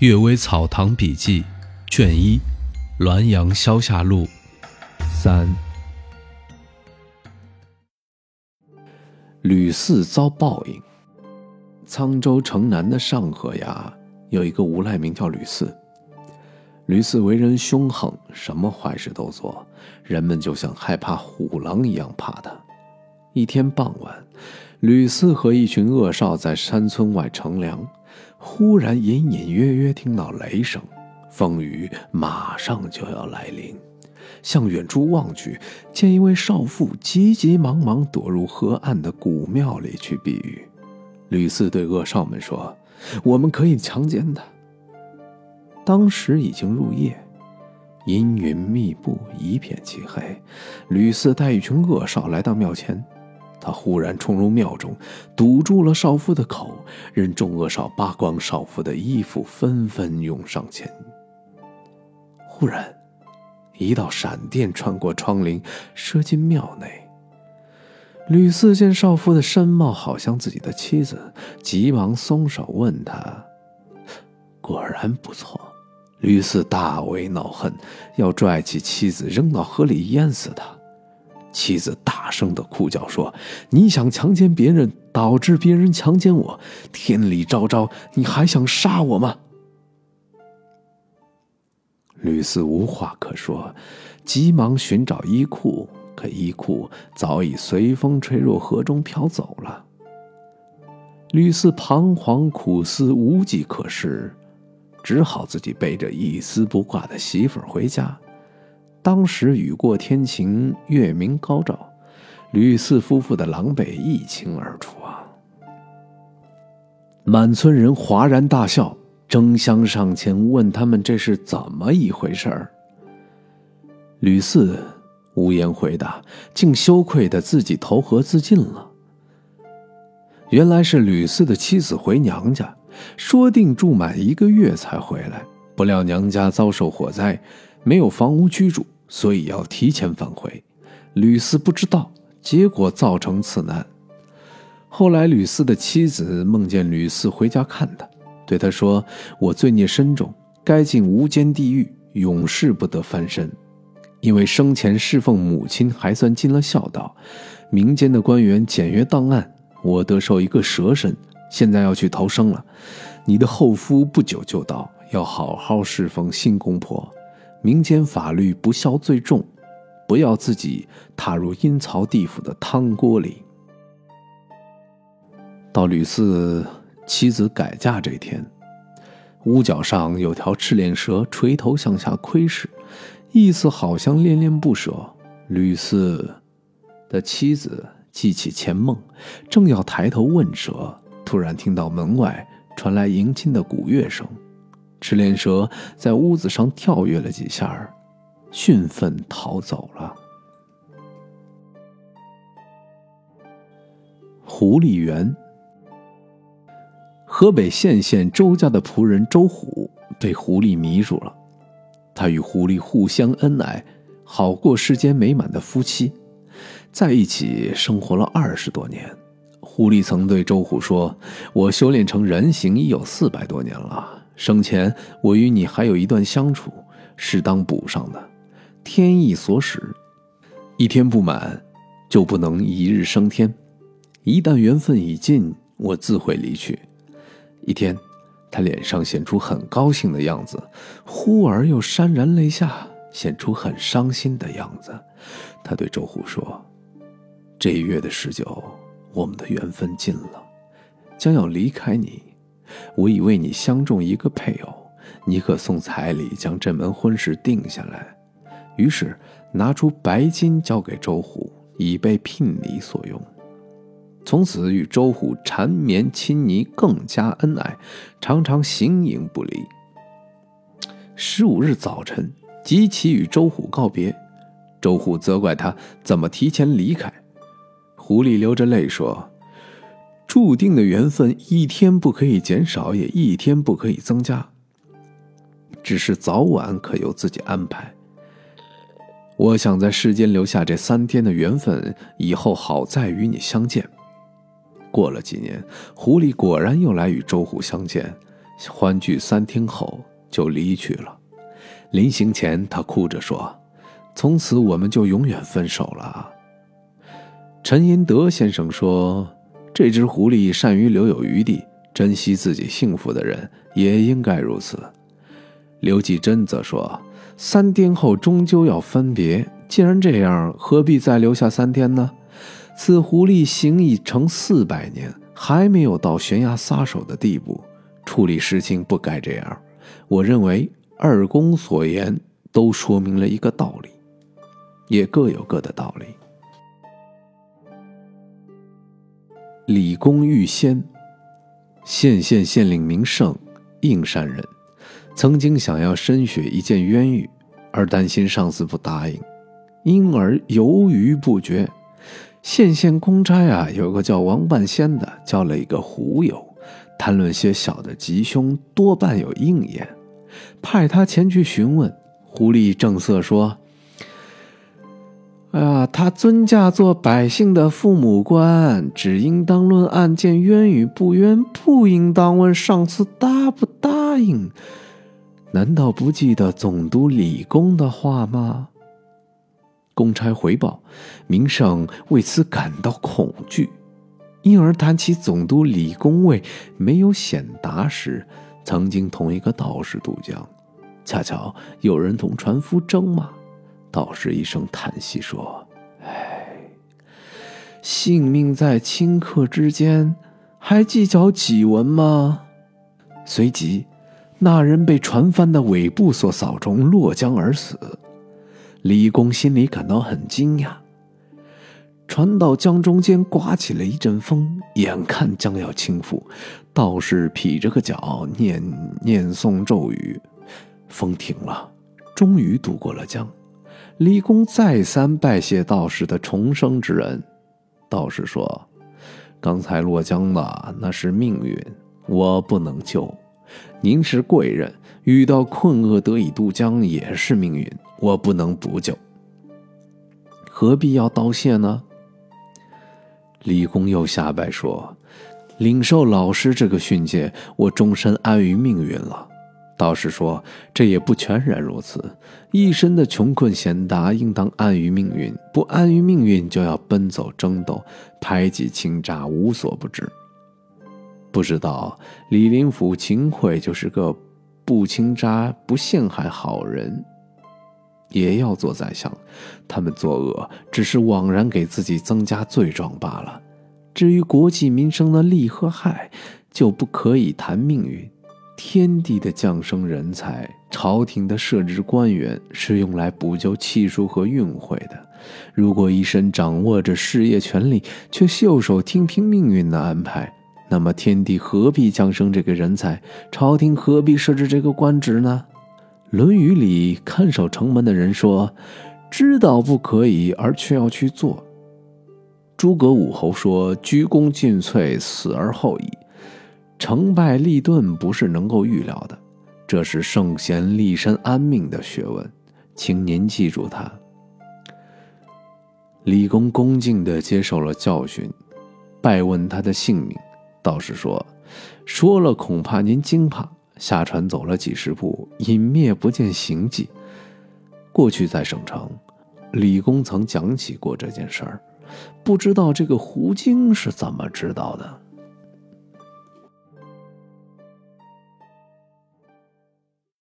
阅微草堂笔记》卷一，《滦阳消夏录》三。吕四遭报应。沧州城南的上河崖有一个无赖，名叫吕四。吕四为人凶横，什么坏事都做，人们就像害怕虎狼一样怕他。一天傍晚，吕四和一群恶少在山村外乘凉。忽然隐隐约约听到雷声，风雨马上就要来临。向远处望去，见一位少妇急急忙忙躲入河岸的古庙里去避雨。吕四对恶少们说：“我们可以强奸她。”当时已经入夜，阴云密布，一片漆黑。吕四带一群恶少来到庙前。他忽然冲入庙中，堵住了少妇的口，任众恶少扒光少妇的衣服，纷纷涌上前。忽然，一道闪电穿过窗棂，射进庙内。吕四见少妇的身貌好像自己的妻子，急忙松手问他：“果然不错。”吕四大为恼恨，要拽起妻子扔到河里淹死他。妻子大声的哭叫说：“你想强奸别人，导致别人强奸我，天理昭昭，你还想杀我吗？”吕四无话可说，急忙寻找衣裤，可衣裤早已随风吹入河中飘走了。吕四彷徨苦思，无计可施，只好自己背着一丝不挂的媳妇儿回家。当时雨过天晴，月明高照，吕四夫妇的狼狈一清二楚啊！满村人哗然大笑，争相上前问他们这是怎么一回事儿。吕四无言回答，竟羞愧的自己投河自尽了。原来是吕四的妻子回娘家，说定住满一个月才回来，不料娘家遭受火灾。没有房屋居住，所以要提前返回。吕四不知道，结果造成此难。后来，吕四的妻子梦见吕四回家看他，对他说：“我罪孽深重，该进无间地狱，永世不得翻身。因为生前侍奉母亲，还算尽了孝道。民间的官员检阅档案，我得受一个蛇身，现在要去投生了。你的后夫不久就到，要好好侍奉新公婆。”民间法律不孝最重，不要自己踏入阴曹地府的汤锅里。到吕四妻子改嫁这天，屋角上有条赤练蛇垂头向下窥视，意思好像恋恋不舍。吕四的妻子记起前梦，正要抬头问蛇，突然听到门外传来迎亲的鼓乐声。赤练蛇在屋子上跳跃了几下，兴奋逃走了。狐狸园，河北献县周家的仆人周虎被狐狸迷住了，他与狐狸互相恩爱，好过世间美满的夫妻，在一起生活了二十多年。狐狸曾对周虎说：“我修炼成人形已有四百多年了。”生前我与你还有一段相处，是当补上的。天意所使，一天不满，就不能一日升天。一旦缘分已尽，我自会离去。一天，他脸上显出很高兴的样子，忽而又潸然泪下，显出很伤心的样子。他对周虎说：“这一月的十九，我们的缘分尽了，将要离开你。”我已为你相中一个配偶，你可送彩礼将这门婚事定下来。于是拿出白金交给周虎，以备聘礼所用。从此与周虎缠绵亲昵，更加恩爱，常常形影不离。十五日早晨，即起与周虎告别，周虎责怪他怎么提前离开。狐狸流着泪说。注定的缘分，一天不可以减少，也一天不可以增加。只是早晚可由自己安排。我想在世间留下这三天的缘分，以后好再与你相见。过了几年，狐狸果然又来与周虎相见，欢聚三天后就离去了。临行前，他哭着说：“从此我们就永远分手了。”陈寅德先生说：“这只狐狸善于留有余地，珍惜自己幸福的人也应该如此。”刘继珍则说：“三天后终究要分别，既然这样，何必再留下三天呢？此狐狸行已成四百年，还没有到悬崖撒手的地步，处理事情不该这样。我认为。”二公所言都说明了一个道理，也各有各的道理。李公遇仙，县县县令名胜，应山人，曾经想要申雪一件冤狱，而担心上司不答应，因而犹豫不决。县县公差啊，有个叫王半仙的，交了一个狐友，谈论些小的吉凶，多半有应验。派他前去询问，狐狸正色说：“哎呀，他尊驾做百姓的父母官，只应当论案件冤与不冤，不应当问上司答不答应。难道不记得总督李公的话吗？”公差回报，明胜为此感到恐惧，因而谈起总督李公位没有显达时。曾经同一个道士渡江，恰巧有人同船夫争骂，道士一声叹息说：“唉，性命在顷刻之间，还计较几文吗？”随即，那人被船帆的尾部所扫中，落江而死。李公心里感到很惊讶。船到江中间，刮起了一阵风，眼看将要倾覆。道士劈着个脚，念念诵咒语，风停了，终于渡过了江。李公再三拜谢道士的重生之恩。道士说：“刚才落江的那是命运，我不能救。您是贵人，遇到困厄得以渡江也是命运，我不能不救。何必要道谢呢？”李公又下拜说：“领受老师这个训诫，我终身安于命运了。”道士说：“这也不全然如此。一身的穷困贤达，应当安于命运；不安于命运，就要奔走争斗，排挤倾轧，无所不至。不知道李林甫、秦桧就是个不倾轧、不陷害好人。”也要做宰相，他们作恶只是枉然给自己增加罪状罢了。至于国计民生的利和害，就不可以谈命运。天地的降生人才，朝廷的设置官员，是用来补救气数和运会的。如果一身掌握着事业权力，却袖手听凭命运的安排，那么天地何必降生这个人才？朝廷何必设置这个官职呢？《论语》里看守城门的人说：“知道不可以，而却要去做。”诸葛武侯说：“鞠躬尽瘁，死而后已。”成败立顿不是能够预料的，这是圣贤立身安命的学问，请您记住它。李公恭敬地接受了教训，拜问他的姓名。道士说：“说了，恐怕您惊怕。”下船走了几十步，隐灭不见行迹。过去在省城，李公曾讲起过这件事儿，不知道这个胡经是怎么知道的。